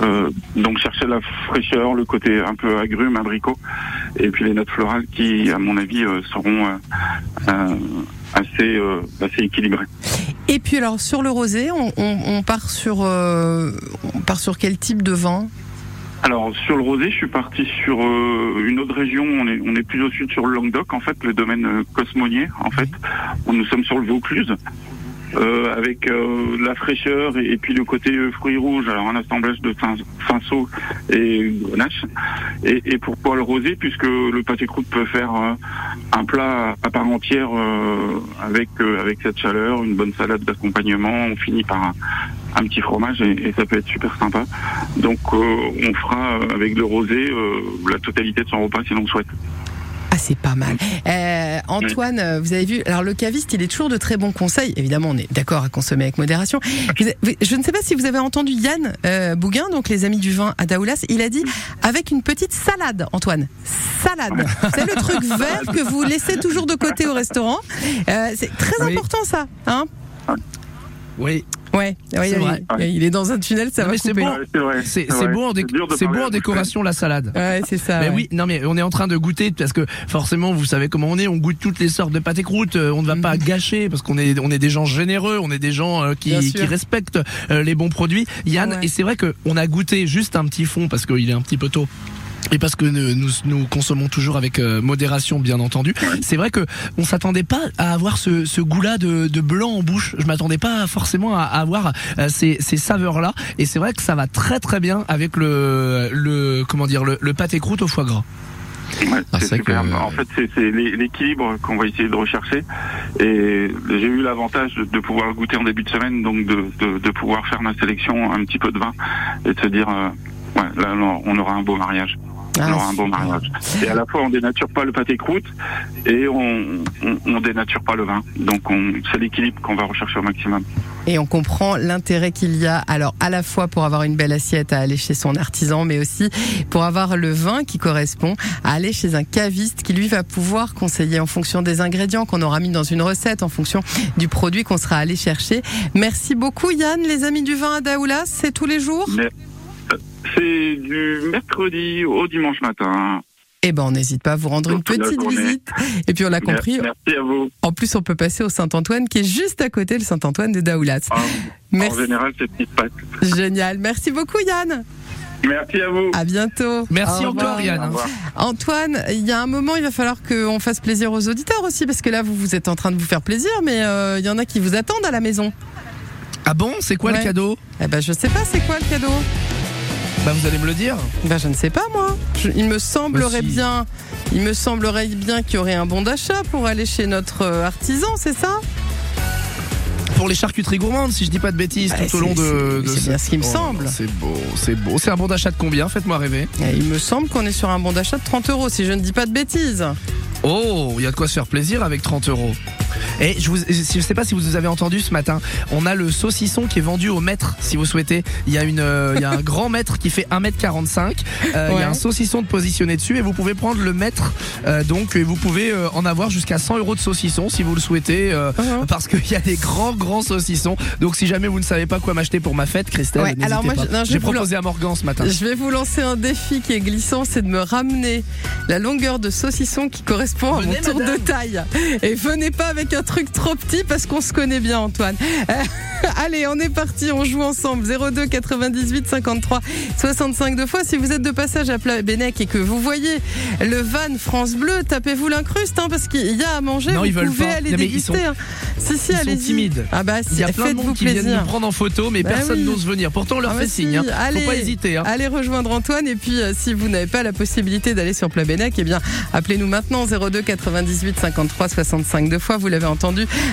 Euh, donc chercher la fraîcheur, le côté un peu agrume, abricot, et puis les notes florales qui, à mon avis, euh, seront euh, euh, assez, euh, assez équilibrées. Et puis alors sur le rosé, on, on- on part sur euh, on part sur quel type de vin? Alors sur le rosé, je suis parti sur euh, une autre région. On est, on est plus au sud sur le Languedoc, en fait, le domaine euh, Cosmonier, en fait. nous sommes sur le Vaucluse. euh, avec euh, la fraîcheur et, puis le côté euh, fruits rouges, alors un assemblage de pinceau et grenache. Et, et pourquoi le rosé Puisque le pâté croûte peut faire un plat à part entière avec avec cette chaleur, une bonne salade d'accompagnement. On finit par un, un petit fromage et, et ça peut être super sympa. Donc euh, on fera avec le rosé euh, la totalité de son repas si l'on le souhaite. Ah, c'est pas mal. Euh, Antoine, vous avez vu, alors le caviste, il est toujours de très bons conseils. Évidemment, on est d'accord à consommer avec modération. Vous- je ne sais pas si vous avez entendu Yann euh, Bouguin, donc les amis du vin à Daoulas, il a dit avec une petite salade, Antoine. Salade. C'est le truc vert que vous laissez toujours de côté au restaurant. Euh, c'est très Oui. important ça, hein Oui. Ouais, ouais, vrai. il est dans un tunnel, ça Non, va c'est bon. C'est beau en, décoration la salade. Ouais, c'est ça. Mais ouais. oui, non mais on est en train de goûter parce que forcément vous savez comment on est, on goûte toutes les sortes de pâtes et croûtes, euh, on ne va pas gâcher parce qu'on est on est des gens généreux, on est des gens euh, qui, respectent euh, les bons produits. Yann, Ouais. et c'est vrai que on a goûté juste un petit fond parce qu'il est un petit peu tôt. Et parce que nous, nous, consommons toujours avec euh, modération, bien entendu. C'est vrai que on s'attendait pas à avoir ce, ce goût-là de, de blanc en bouche. Je m'attendais pas forcément à, à avoir euh, ces, ces saveurs-là. Et c'est vrai que ça va très très bien avec le, le comment dire le, le pâté croûte au foie gras. Ouais, Ah, c'est c'est super. que- En fait, c'est c'est l'é- l'équilibre qu'on va essayer de rechercher. Et j'ai eu l'avantage de, de pouvoir goûter en début de semaine, donc de, de, de pouvoir faire ma sélection, un petit peu de vin, et de se dire, euh, ouais, là, on aura un beau mariage. Ah, aura un beau mariage. Et à la fois, on dénature pas le pâté croûte et on, on, on dénature pas le vin. Donc, on- c'est l'équilibre qu'on va rechercher au maximum. Et on comprend l'intérêt qu'il y a, alors à la fois pour avoir une belle assiette à aller chez son artisan, mais aussi pour avoir le vin qui correspond à aller chez un caviste qui lui va pouvoir conseiller en fonction des ingrédients qu'on aura mis dans une recette, en fonction du produit qu'on sera allé chercher. Merci beaucoup Yann, les amis du vin à Daoulas, c'est tous les jours? Mais, c'est du mercredi au dimanche matin. Eh ben, on n'hésite pas à vous rendre une petite visite. Et puis, on l'a compris. Merci à vous. En plus, on peut passer au Saint-Antoine, qui est juste à côté, le Saint-Antoine de Daoulas. Ah, Merci. En général, c'est petite pâte. Génial. Merci beaucoup, Yann. Merci à vous. À bientôt. Merci Au encore. Yann. Antoine, il y a un moment, il va falloir qu'on fasse plaisir aux auditeurs aussi, parce que là, vous, vous êtes en train de vous faire plaisir, mais euh, il y en a qui vous attendent à la maison. Ah bon? C'est quoi Ouais. le cadeau? Eh ben, je sais pas, c'est quoi le cadeau? Bah vous allez me le dire. Ben, je ne sais pas, moi. Je- il me semblerait Bah, si. bien, il me semblerait bien qu'il y aurait un bon d'achat pour aller chez notre euh, artisan, c'est ça? Pour les charcuteries gourmandes, si je dis pas de bêtises, Ouais, tout au long de. c'est- de c'est bien ce qui me Oh, semble. C'est beau, c'est beau. C'est un bon d'achat de combien? Faites-moi rêver. Et Il me semble qu'on est sur un bon d'achat de 30 euros, si je ne dis pas de bêtises. Oh, il y a de quoi se faire plaisir avec 30 euros. Et je je sais pas si vous avez entendu ce matin, on a le saucisson qui est vendu au mètre, si vous souhaitez. Il y a une, euh, il y a un grand mètre qui fait 1m45. Euh, Il y a un saucisson de positionné dessus et vous pouvez prendre le mètre. euh, donc, et vous pouvez euh, en avoir jusqu'à 100 euros de saucisson si vous le souhaitez, euh, Uh-huh. parce qu'il y a des grands, grands saucissons. Donc, si jamais vous ne savez pas quoi m'acheter pour ma fête, Christelle, Ouais, n'hésitez alors moi, pas. je- non, je J'ai à Morgan ce matin. Je vais vous lancer un défi qui est glissant, c'est de me ramener la longueur de saucisson qui correspond à mon Venez, tour madame. de taille. Et venez pas avec un truc trop petit parce qu'on se connaît bien, Antoine. Euh, <laughs> Allez, on est parti, on joue ensemble. 02 98 53 65 deux fois. Si vous êtes de passage à Plabennec et que vous voyez le van France Bleu, tapez-vous l'incruste hein, parce qu'il y a à manger. Non, vous ils veulent pouvez pas. aller Non, ils déguster. sont- hein. Si, si, Ils sont timides. Ah bah, Il y a plein de faites-vous monde qui viennent plaisir. nous prendre en photo, mais Bah personne oui. n'ose venir. Pourtant, on leur Ah fait bah signe. si, hein. allez, Faut pas hésiter. Allez rejoindre Antoine et puis euh, si vous n'avez pas la possibilité d'aller sur Plabennec, eh bien appelez-nous maintenant 02 98 53 65 deux fois. Vous l'avez entendu,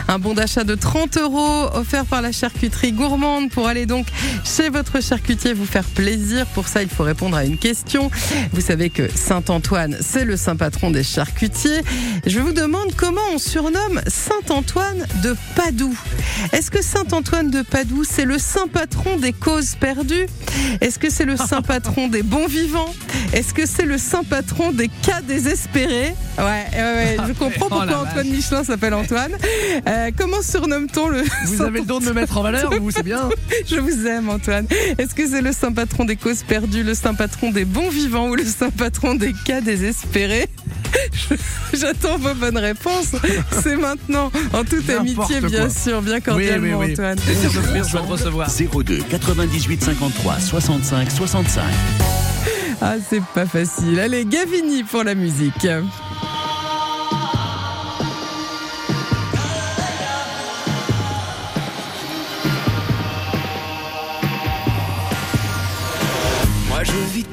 un bon d'achat de 30 euros offert par la charcuterie gourmande pour aller donc chez votre charcutier vous faire plaisir. Pour ça, il faut répondre à une question. Vous savez que Saint-Antoine, c'est le saint patron des charcutiers. Je vous demande comment on surnomme Saint-Antoine de Padoue. Est-ce que Saint-Antoine de Padoue, c'est le saint patron des causes perdues? Est-ce que c'est le saint <laughs> patron des bons vivants? Est-ce que c'est le saint patron des cas désespérés? Ouais, ouais, ouais, je comprends Oh pourquoi Antoine Michelin s'appelle Antoine. Euh, comment surnomme-t-on le Vous avez le don de me mettre en valeur, vous, c'est bien. <laughs> Je vous aime, Antoine. Est-ce que c'est le saint patron des causes perdues, le saint patron des bons vivants ou le saint patron des cas désespérés <laughs> J'attends vos bonnes réponses. C'est maintenant, en toute amitié, bien quoi. sûr, bien cordialement, Oui, oui, oui. Antoine. Te recevoir. 02 98 53 65 65. Ah, c'est pas facile. Allez, Gavini pour la musique.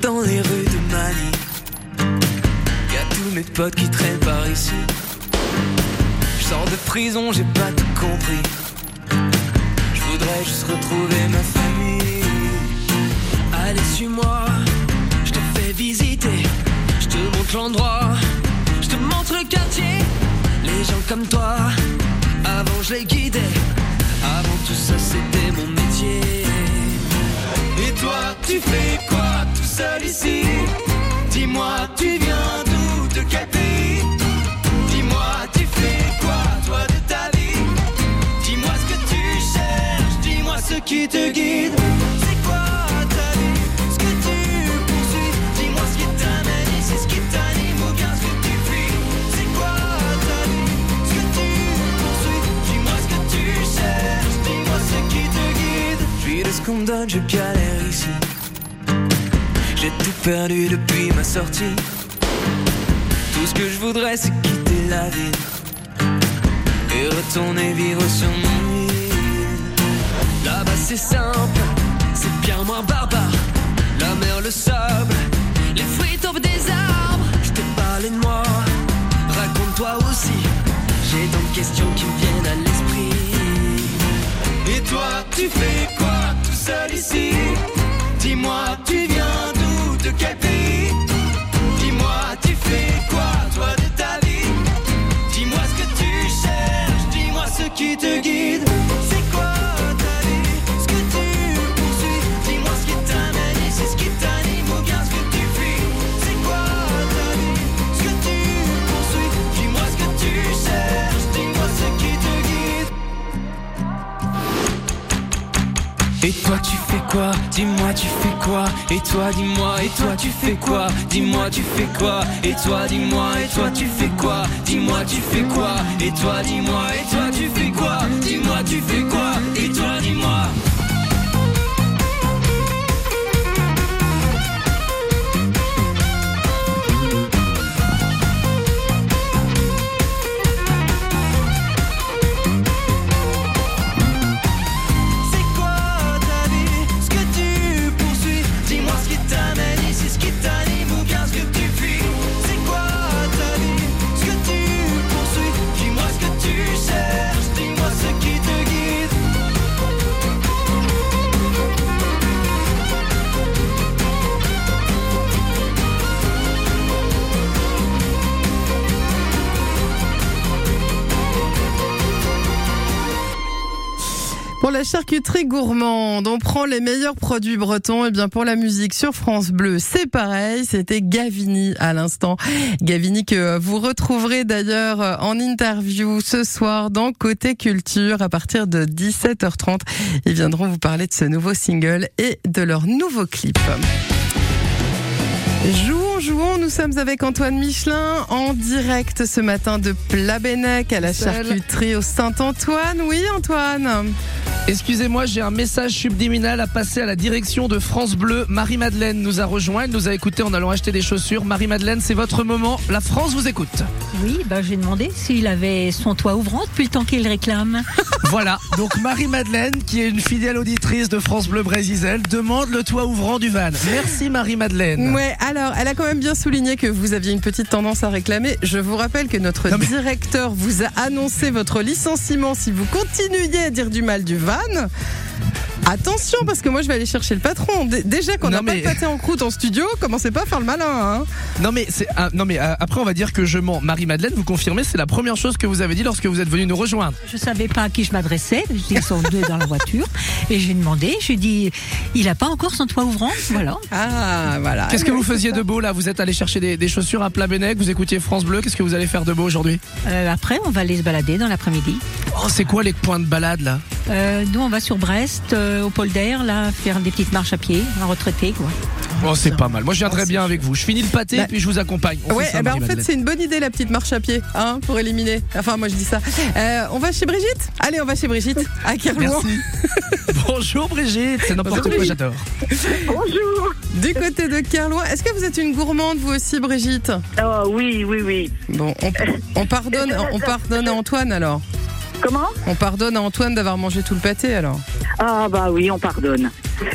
Dans les rues de Mali. Y a tous mes potes qui traînent par ici. Je sors de prison, j'ai pas tout compris. Je voudrais juste retrouver ma famille. Allez, suis-moi, je te fais visiter. Je te montre l'endroit, je te montre le quartier. Les gens comme toi, avant je les guidais. Avant tout ça, c'était mon métier. Et toi, tu fais quoi seul ici Dis-moi, tu viens d'où De quel pays? Dis-moi, tu fais quoi toi de ta vie? Dis-moi ce que tu cherches, dis-moi ce qui te guide. C'est quoi ta vie? Ce que tu poursuis? Dis-moi ce qui t'amène ici, ce qui t'anime ou bien ce que tu fuis. C'est quoi ta vie? Ce que tu poursuis? Dis-moi ce que tu cherches, dis-moi ce qui te guide. Vis de ce qu'on me donne, je galère ici. J'ai tout perdu depuis ma sortie. Tout ce que je voudrais, c'est quitter la ville et retourner vivre sur mon île. Là-bas, c'est simple, c'est bien moins barbare. La mer, le sable, les fruits tombent des arbres. Je te parlais de moi, raconte-toi aussi. J'ai tant de questions qui me viennent à l'esprit. Et toi, tu fais quoi tout seul ici? Dis-moi, tu viens De quel pays Dis-moi, tu fais quoi toi de ta vie Dis-moi ce que tu cherches, dis-moi ce qui te guide. Toi tu fais quoi Dis-moi tu fais quoi Et toi dis-moi Et toi tu fais quoi Dis-moi tu fais quoi Et toi dis-moi Et toi tu fais quoi Dis-moi tu fais quoi Et toi dis-moi Et toi tu fais quoi Dis-moi tu fais quoi Et toi dis-moi Pour la charcuterie gourmande, on prend les meilleurs produits bretons. Et bien pour la musique sur France Bleu, c'est pareil. C'était Gavini à l'instant. Gavini que vous retrouverez d'ailleurs en interview ce soir dans Côté Culture à partir de 17h30. Ils viendront vous parler de ce nouveau single et de leur nouveau clip. Jouons, nous sommes avec Antoine Michelin en direct ce matin de Plabennec à la charcuterie au Saint-Antoine. Oui Antoine Excusez-moi, j'ai un message subliminal à passer à la direction de France Bleu. Marie-Madeleine nous a rejoint, elle nous a écouté en allant acheter des chaussures. Marie-Madeleine, c'est votre moment. La France vous écoute. Oui, bah, j'ai demandé s'il avait son toit ouvrant depuis le temps qu'il réclame. <laughs> Voilà, donc Marie-Madeleine, qui est une fidèle auditrice de France Bleu Brésil, demande le toit ouvrant du van. Merci Marie-Madeleine. Ouais, alors elle a quand même bien souligné que vous aviez une petite tendance à réclamer. Je vous rappelle que notre directeur vous a annoncé votre licenciement si vous continuiez à dire du mal du van. Attention, parce que moi je vais aller chercher le patron. D- déjà qu'on n'a pas mais- de pâté en croûte en studio, commencez pas à faire le malin. Hein. Non mais c'est ah, non mais euh, après on va dire que je mens. Marie-Madeleine, vous confirmez, c'est la première chose que vous avez dit lorsque vous êtes venu nous rejoindre. Je savais pas à qui je m'adressais. Ils sont deux dans la voiture. Et j'ai demandé, j'ai dit, il a pas encore son toit ouvrant? Voilà. Ah, voilà. Qu'est-ce que vous faisiez de beau là? Vous êtes allé chercher des, des chaussures à plat Bennec, vous écoutiez France Bleu, qu'est-ce que vous allez faire de beau aujourd'hui? Euh, après, on va aller se balader dans l'après-midi. Oh, c'est quoi les points de balade là? Euh, nous, on va sur Brest, euh, au polder, là, faire des petites marches à pied, un retraité, quoi. Oh, c'est pas mal. Moi, je viendrai bien avec vous. Je finis le pâté Bah, puis je vous accompagne. On fait Ouais, ça, eh ben, en fait, c'est une bonne idée la petite marche à pied, hein, pour éliminer. Enfin, moi je dis ça. Euh, on va chez Brigitte? Allez, on va chez Brigitte, à Kerlouan. Merci. <laughs> Bonjour Brigitte, c'est n'importe Bonjour, quoi, j'adore. Bonjour. Du côté de Kerlouan, est-ce que vous êtes une gourmande vous aussi, Brigitte? Oh oui, oui, oui. Bon, on, on pardonne, on pardonne à Antoine alors. Comment? On pardonne à Antoine d'avoir mangé tout le pâté alors. Ah bah oui, on pardonne.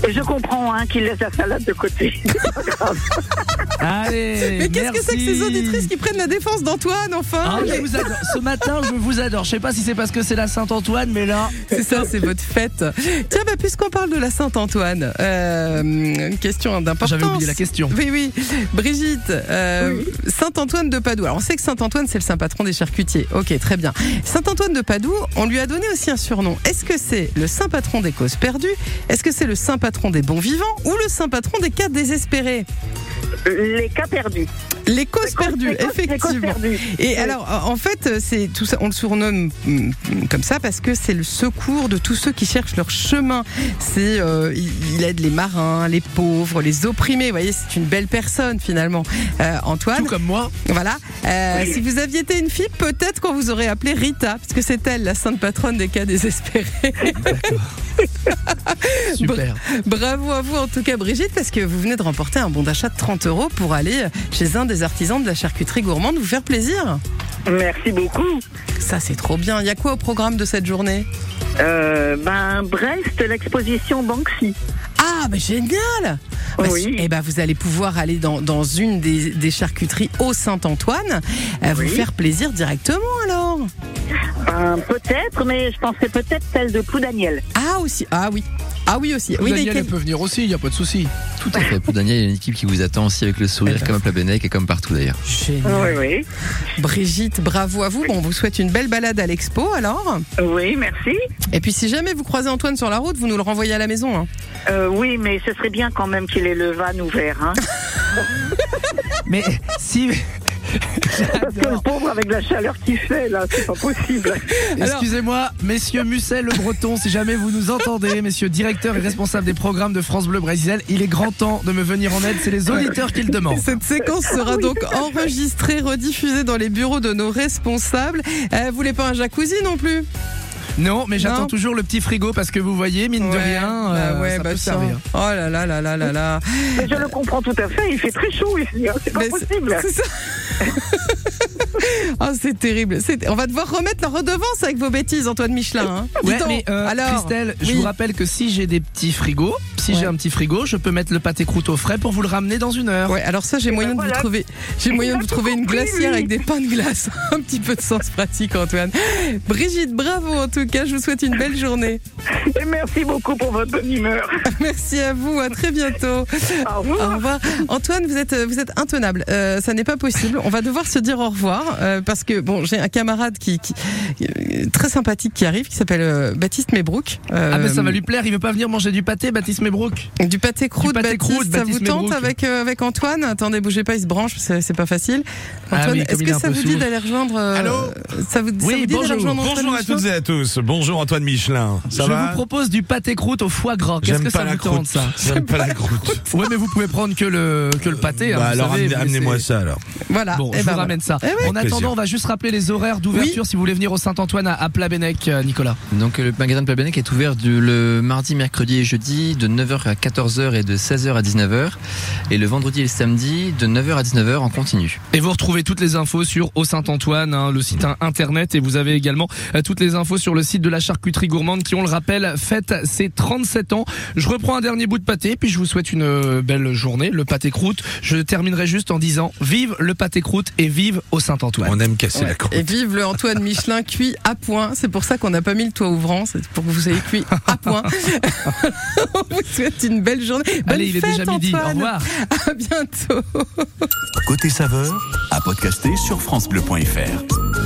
Et je comprends hein, qu'il laisse la salade de côté. <laughs> Allez, Mais qu'est-ce que c'est que ces auditrices qui prennent la défense d'Antoine enfin Ah, je vous adore. Ce matin, je vous adore. Je sais pas si c'est parce que c'est la Saint-Antoine, mais là. C'est ça, c'est votre fête. Tiens, bah, puisqu'on parle de la Saint-Antoine, euh, une question d'importance. J'avais oublié la question. Oui, oui. Brigitte, euh, Saint-Antoine de Padoue. Alors, on sait que Saint-Antoine, c'est le saint patron des charcutiers. Ok, très bien. Saint-Antoine de Padoue, on lui a donné aussi un surnom. Est-ce que c'est le saint patron des causes perdues? Est-ce que c'est le saint patron des bons vivants Ou le saint patron des cas désespérés Les cas perdus. Les causes perdues, effectivement. perdues. Et Oui. alors, en fait, c'est tout ça, on le surnomme mm, comme ça parce que c'est le secours de tous ceux qui cherchent leur chemin. C'est, euh, il aide les marins, les pauvres, les opprimés. Vous voyez, c'est une belle personne finalement. Euh, Antoine. Tout comme moi. Voilà. Euh, Si vous aviez été une fille, peut-être qu'on vous aurait appelé Rita, puisque c'est elle la sainte patronne des cas désespérés. <laughs> <laughs> Super. Bravo à vous en tout cas Brigitte parce que vous venez de remporter un bon d'achat de 30 euros pour aller chez un des artisans de la charcuterie gourmande vous faire plaisir. Merci beaucoup. Ça c'est trop bien. Il y a quoi au programme de cette journée? Euh, ben Brest, l'exposition Banksy. Ah bah génial Bah, Oui. su- Eh ben vous allez pouvoir aller dans, dans une des, des charcuteries au Saint-Antoine, euh, vous Oui. faire plaisir directement alors. Ben, peut-être, mais je pensais peut-être celle de Ploudaniel. Ah aussi, ah oui, ah oui aussi. Oui, Daniel, elle peut venir aussi, il y a pas de souci. Tout à fait. Pour Daniel, il y a une équipe qui vous attend aussi avec le sourire, comme à Plabennec et comme partout d'ailleurs. Génial. Oui, oui. Brigitte, bravo à vous. Bon, on vous souhaite une belle balade à l'expo alors. Oui, merci. Et puis si jamais vous croisez Antoine sur la route, vous nous le renvoyez à la maison. hein. Euh, oui, mais ce serait bien quand même qu'il ait le van ouvert. Hein. <laughs> Mais si. Parce que le pauvre, avec la chaleur qu'il fait, là, c'est pas possible. <laughs> Excusez-moi, messieurs Musset Le Breton, si jamais vous nous entendez, messieurs directeurs et responsables des programmes de France Bleu Brésil, il est grand temps de me venir en aide, c'est les auditeurs qui le demandent. Cette séquence sera donc enregistrée, rediffusée dans les bureaux de nos responsables. Euh, vous voulez pas un jacuzzi non plus? Non, mais j'attends Non. toujours le petit frigo parce que vous voyez, mine de rien, bah euh, ouais, ça bah peut tiens. servir. Oh là là là là là là. Mais je le comprends tout à fait, il fait très chaud ici, hein, c'est pas Mais c'est- possible. <laughs> c'est ça. <laughs> <laughs> Oh, c'est terrible. On va devoir remettre la redevance avec vos bêtises, Antoine Michelin. hein. Ouais, mais euh, Alors, Christelle, je vous rappelle que si j'ai des petits frigos, si Ouais. j'ai un petit frigo, je peux mettre le pâté croûte au frais pour vous le ramener dans une heure. Ouais, alors ça, j'ai moyen de voilà. vous trouver, j'ai moyen de vous trouver une <laughs> glacière avec des pains de glace. <laughs> Un petit peu de sens pratique, Antoine. Brigitte, bravo en tout cas. Je vous souhaite une belle journée. Et merci beaucoup pour votre bonne humeur. Merci à vous. À très bientôt. Au revoir. Au revoir. Antoine, vous êtes, vous êtes intenable. Euh, ça n'est pas possible. On va devoir se dire au revoir euh, parce que bon, j'ai un camarade qui, qui euh, très sympathique qui arrive, qui s'appelle euh, Baptiste Mebrook. Euh, Ah ben ça va lui plaire, il veut pas venir manger du pâté, Baptiste Mebrook. Du pâté croûte, pâté Baptiste, croûte, ça Baptiste vous tente avec euh, avec Antoine? Attendez, bougez pas, il se branche, c'est pas facile. Ah Antoine, oui, est-ce que ça vous dit d'aller rejoindre euh, Allô? Ça vous, ça Oui, vous dit d'aller bonjour. rejoindre Antoine Bonjour à toutes et à tous. Bonjour Antoine Michelin. Ça je va vous propose du pâté croûte au foie gras. Qu'est-ce J'aime que pas ça la vous croûte. tente ça? <laughs> J'aime pas la croûte. Ouais, mais vous pouvez prendre que le que le pâté. hein, Bah alors amenez-moi ça alors. Voilà. Bon, eh je ben vous voilà. ramène ça. Eh oui. en attendant, plaisir. on va juste rappeler les horaires d'ouverture si vous voulez venir au Saint-Antoine à, à euh, Nicolas. Donc le magasin de Plabennec est ouvert du, le mardi, mercredi et jeudi de 9h à 14h et de 16h à 19h. Et le vendredi et le samedi, de 9h à 19h en continu. Et vous retrouvez toutes les infos sur Au Saint-Antoine, hein, le site internet, et vous avez également euh, toutes les infos sur le site de la charcuterie gourmande qui, on le rappelle, fête ses 37 ans. Je reprends un dernier bout de pâté, puis je vous souhaite une euh, belle journée, le pâté croûte. Je terminerai juste en disant vive le pâté croûte et vive au Saint-Antoine. On aime casser la croûte. Et vive le Antoine Michelin cuit à point. C'est pour ça qu'on n'a pas mis le toit ouvrant. C'est pour que vous ayez cuit à point. <laughs> On vous souhaite une belle journée. Bonne Allez, il est déjà midi. Au revoir. À bientôt. Côté saveur, à podcaster sur FranceBleu.fr.